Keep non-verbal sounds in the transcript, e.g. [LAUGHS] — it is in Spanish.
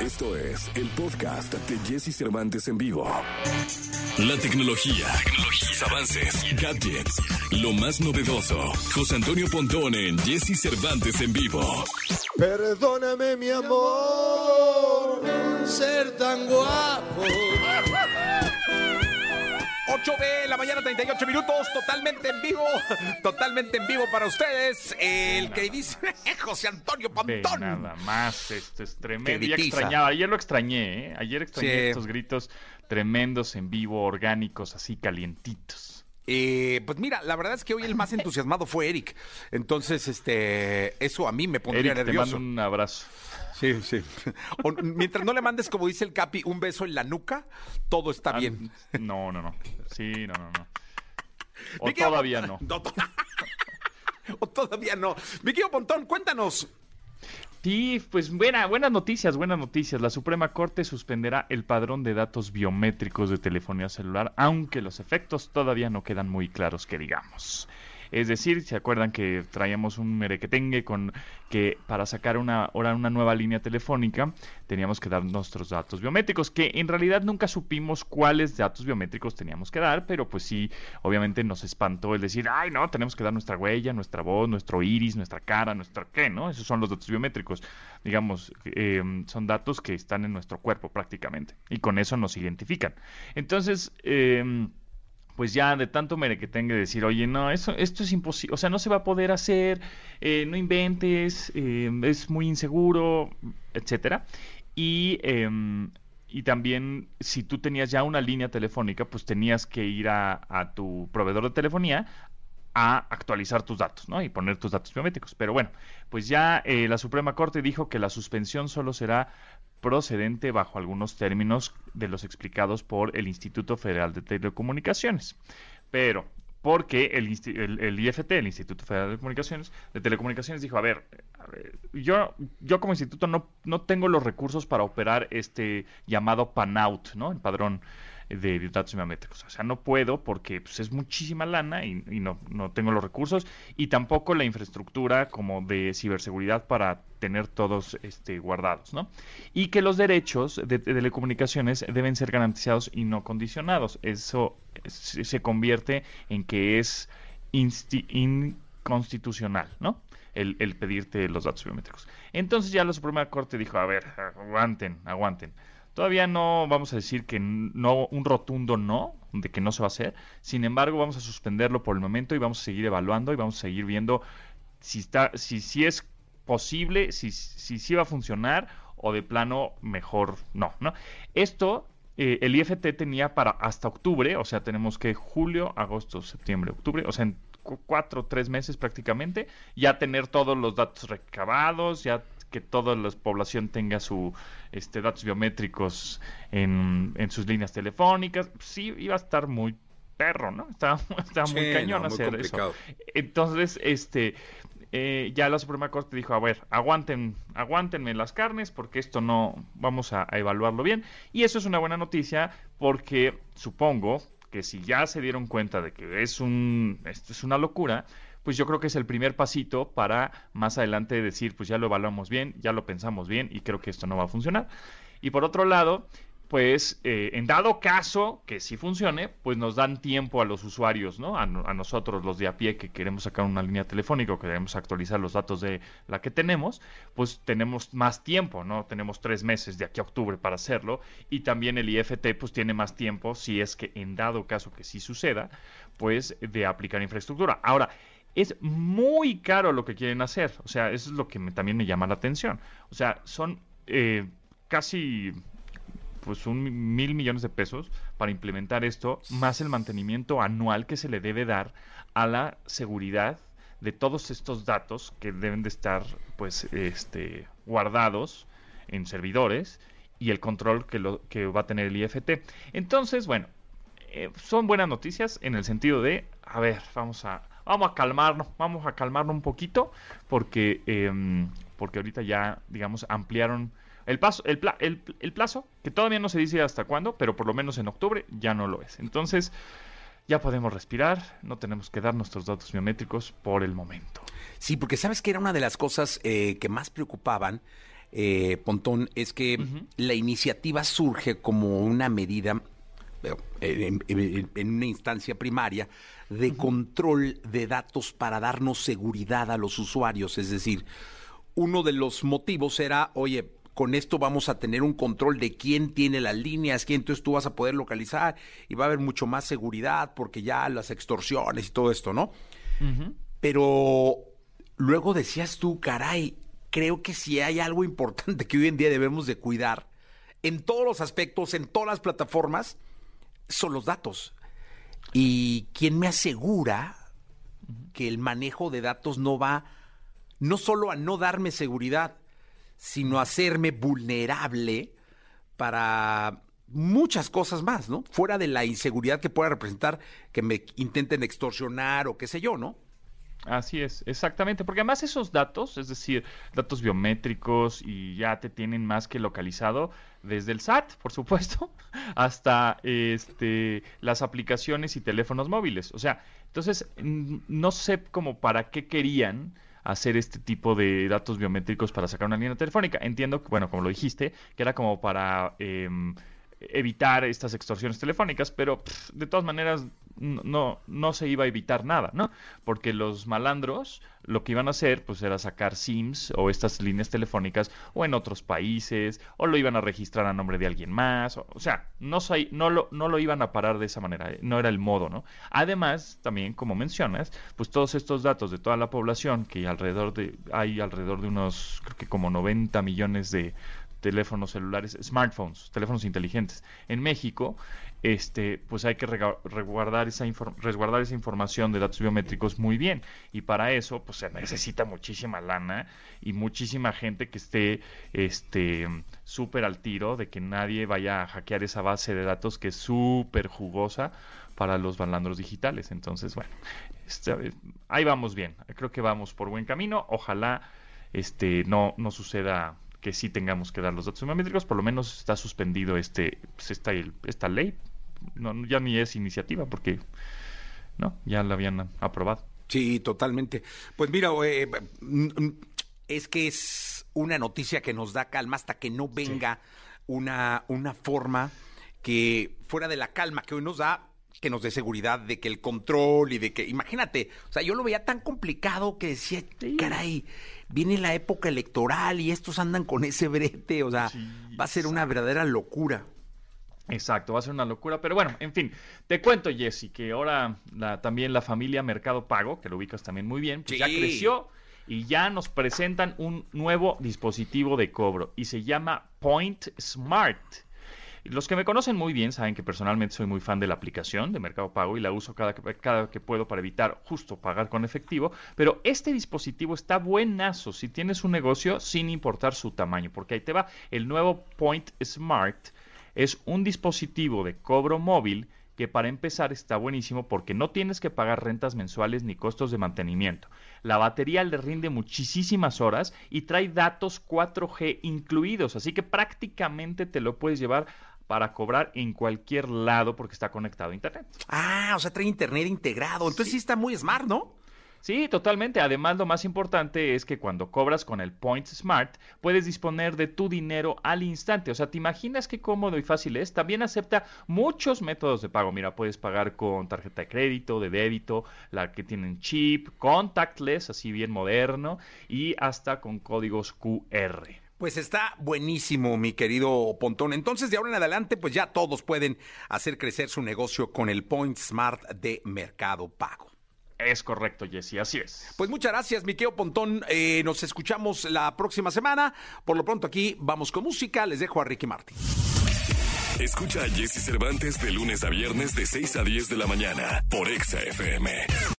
Esto es el podcast de Jesse Cervantes en vivo. La tecnología, tecnología, avances, gadgets, lo más novedoso. José Antonio Pontón en Jesse Cervantes en vivo. Perdóname, mi amor, ser tan guapo. [LAUGHS] 8 de la mañana, 38 minutos, totalmente en vivo, [LAUGHS] totalmente en vivo para ustedes. El que dice [LAUGHS] José Antonio Pontón. nada más, esto es tremendo. Ya gritiza. extrañaba, ayer lo extrañé, ¿eh? Ayer extrañé Sí. estos gritos tremendos en vivo, orgánicos, así calientitos. Eh, pues mira, la verdad es que hoy el más entusiasmado fue Eric. Entonces, este, eso a mí me pondría Eric, te nervioso. mando un abrazo. Sí, sí. [LAUGHS] O, mientras no le mandes, como dice el Capi, un beso en la nuca, todo está Ah, bien. No, no, no. Sí, no, no, no. O todavía no. [LAUGHS] To- [LAUGHS] o todavía no. Mi querido Pontón, cuéntanos. Sí, pues buena, buenas noticias, buenas noticias. La Suprema Corte suspenderá el padrón de datos biométricos de telefonía celular, aunque los efectos todavía no quedan muy claros que digamos. Es decir, ¿se acuerdan que traíamos un merequetengue con que para sacar una, ahora una nueva línea telefónica teníamos que dar nuestros datos biométricos, que en realidad nunca supimos cuáles datos biométricos teníamos que dar, pero pues sí, obviamente nos espantó el decir, ay no, tenemos que dar nuestra huella, nuestra voz, nuestro iris, nuestra cara, nuestra qué, ¿no? Esos son los datos biométricos. Digamos, eh, son datos que están en nuestro cuerpo prácticamente, y con eso nos identifican. Entonces, eh, pues ya de tanto mere que tenga de decir, oye, no, eso, esto es imposible, o sea, no se va a poder hacer, eh, no inventes, eh, es muy inseguro, etcétera. Y, em, y también, si tú tenías ya una línea telefónica, pues tenías que ir a, a tu proveedor de telefonía a actualizar tus datos, ¿no? Y poner tus datos biométricos. Pero bueno, pues ya eh, la Suprema Corte dijo que la suspensión solo será procedente bajo algunos términos de los explicados por el Instituto Federal de Telecomunicaciones. Pero, porque el, el- el IFT, el Instituto Federal de Comunicaciones, de Telecomunicaciones, dijo, a ver, a ver, yo, yo como instituto no, no tengo los recursos para operar este llamado PANOUT, ¿no? El padrón de datos biométricos. O sea, no puedo porque pues, es muchísima lana y, no, no tengo los recursos y tampoco la infraestructura como de ciberseguridad para tener todos este, guardados, ¿no? Y que los derechos de, de telecomunicaciones deben ser garantizados y no condicionados. Eso se, convierte en que es inconstitucional, ¿no? El, el pedirte los datos biométricos. Entonces ya la Suprema Corte dijo, a ver, aguanten, aguanten. Todavía no vamos a decir que no, un rotundo no, de que no se va a hacer. Sin embargo, vamos a suspenderlo por el momento y vamos a seguir evaluando y vamos a seguir viendo si está, si, si es posible, si, si sí va a funcionar o de plano mejor no, ¿no? Esto eh, el IFT tenía para hasta octubre, o sea, tenemos que julio, agosto, septiembre, octubre, o sea, en cu- cuatro, tres meses prácticamente, ya tener todos los datos recabados, ya que toda la población tenga su este, datos biométricos en, en sus líneas telefónicas. Sí, iba a estar muy perro, ¿no? [LAUGHS] Estaba, estaba muy cañón no, hacer eso. Entonces, este, eh, ya la Suprema Corte dijo, a ver, aguanten, aguántenme las carnes porque esto no, vamos a, a evaluarlo bien. Y eso es una buena noticia porque supongo que si ya se dieron cuenta de que es un, esto es una locura, pues yo creo que es el primer pasito para más adelante decir, pues ya lo evaluamos bien, ya lo pensamos bien y creo que esto no va a funcionar. Y por otro lado, pues eh, en dado caso que sí funcione, pues nos dan tiempo a los usuarios, ¿no? A, a nosotros los de a pie que queremos sacar una línea telefónica o que queremos actualizar los datos de la que tenemos, pues tenemos más tiempo, ¿no? Tenemos tres meses de aquí a octubre para hacerlo y también el IFT pues tiene más tiempo si es que en dado caso que sí suceda, pues de aplicar infraestructura. Ahora, es muy caro lo que quieren hacer. O sea, eso es lo que también me llama la atención. O sea, son eh, casi pues un mil millones de pesos para implementar esto, más el mantenimiento anual que se le debe dar a la seguridad de todos estos datos que deben de estar pues este guardados en servidores y el control que lo que va a tener el IFT. Entonces, bueno, eh, son buenas noticias en el sentido de, a ver, vamos a vamos a calmarnos, vamos a calmarnos un poquito porque em, porque ahorita ya digamos ampliaron el, paso, el, pla- el, el plazo, que todavía no se dice hasta cuándo, pero por lo menos en octubre ya no lo es. Entonces, ya podemos respirar, no tenemos que dar nuestros datos biométricos por el momento. Sí, porque sabes que era una de las cosas eh, que más preocupaban eh, Pontón, es que la iniciativa surge como una medida, en, una instancia primaria, de control de datos para darnos seguridad a los usuarios. Es decir, uno de los motivos era, oye, con esto vamos a tener un control de quién tiene las líneas, quién entonces tú vas a poder localizar y va a haber mucho más seguridad porque ya las extorsiones y todo esto, ¿no? Pero luego decías tú, caray, creo que si hay algo importante que hoy en día debemos de cuidar en todos los aspectos, en todas las plataformas, son los datos. ¿Y quién me asegura que el manejo de datos no va no solo a no darme seguridad, sino a hacerme vulnerable para muchas cosas más, ¿no? Fuera de la inseguridad que pueda representar que me intenten extorsionar o qué sé yo, ¿no? Así es, exactamente, porque además esos datos, es decir, datos biométricos y ya te tienen más que localizado desde el SAT, por supuesto, [LAUGHS] hasta este las aplicaciones y teléfonos móviles. O sea, entonces no sé cómo para qué querían hacer este tipo de datos biométricos para sacar una línea telefónica. Entiendo que, bueno, como lo dijiste, que era como para em, evitar estas extorsiones telefónicas, pero de todas maneras no, no se iba a evitar nada, ¿no? Porque los malandros lo que iban a hacer pues era sacar SIMs o estas líneas telefónicas o en otros países o lo iban a registrar a nombre de alguien más, o, sea, no, no, lo, no lo iban a parar de esa manera, no era el modo, ¿no? Además, también como mencionas, pues todos estos datos de toda la población que alrededor de hay alrededor de unos creo que como 90 millones de teléfonos celulares, smartphones, teléfonos inteligentes en México, este, pues hay que resguardar esa, resguardar esa información de datos biométricos muy bien. Y para eso, pues se necesita muchísima lana y muchísima gente que esté este súper al tiro de que nadie vaya a hackear esa base de datos que es súper jugosa para los balandros digitales. Entonces, bueno, este, ahí vamos bien. Creo que vamos por buen camino. Ojalá este no, no suceda que sí tengamos que dar los datos biométricos, por lo menos está suspendido este pues esta, esta ley, no, ya ni es iniciativa porque no, ya la habían aprobado. Sí, totalmente. Pues mira, eh, es que es una noticia que nos da calma hasta que no venga una, una forma que fuera de la calma que hoy nos da, que nos dé seguridad de que el control y de que, imagínate, o sea, yo lo veía tan complicado que decía, caray, viene la época electoral y estos andan con ese brete, o sea, va a ser una verdadera locura. Exacto, va a ser una locura, pero bueno, en fin, te cuento, Jesse, que ahora también la familia Mercado Pago, que lo ubicas también muy bien, pues ya creció y ya nos presentan un nuevo dispositivo de cobro y se llama Point Smart. Los que me conocen muy bien saben que personalmente soy muy fan de la aplicación de Mercado Pago y la uso cada, cada que puedo para evitar justo pagar con efectivo, pero este dispositivo está buenazo si tienes un negocio sin importar su tamaño, porque ahí te va el nuevo Point Smart. Es un dispositivo de cobro móvil que para empezar está buenísimo porque no tienes que pagar rentas mensuales ni costos de mantenimiento. La batería le rinde muchísimas horas y trae datos 4G incluidos, así que prácticamente te lo puedes llevar para cobrar en cualquier lado porque está conectado a Internet. Ah, o sea, trae Internet integrado. Entonces sí, está muy smart, ¿no? Sí, totalmente. Además, lo más importante es que cuando cobras con el Point Smart, puedes disponer de tu dinero al instante. O sea, ¿te imaginas qué cómodo y fácil es? También acepta muchos métodos de pago. Mira, puedes pagar con tarjeta de crédito, de débito, la que tienen chip, contactless, así bien moderno, y hasta con códigos QR. Pues está buenísimo, mi querido Pontón. Entonces, de ahora en adelante, pues ya todos pueden hacer crecer su negocio con el Point Smart de Mercado Pago. Es correcto, Jesse, así es. Pues muchas gracias, mi querido Pontón. Eh, nos escuchamos la próxima semana. Por lo pronto aquí vamos con música. Les dejo a Ricky Martin. Escucha a Jesse Cervantes de lunes a viernes de 6 a 10 de la mañana por Exa FM.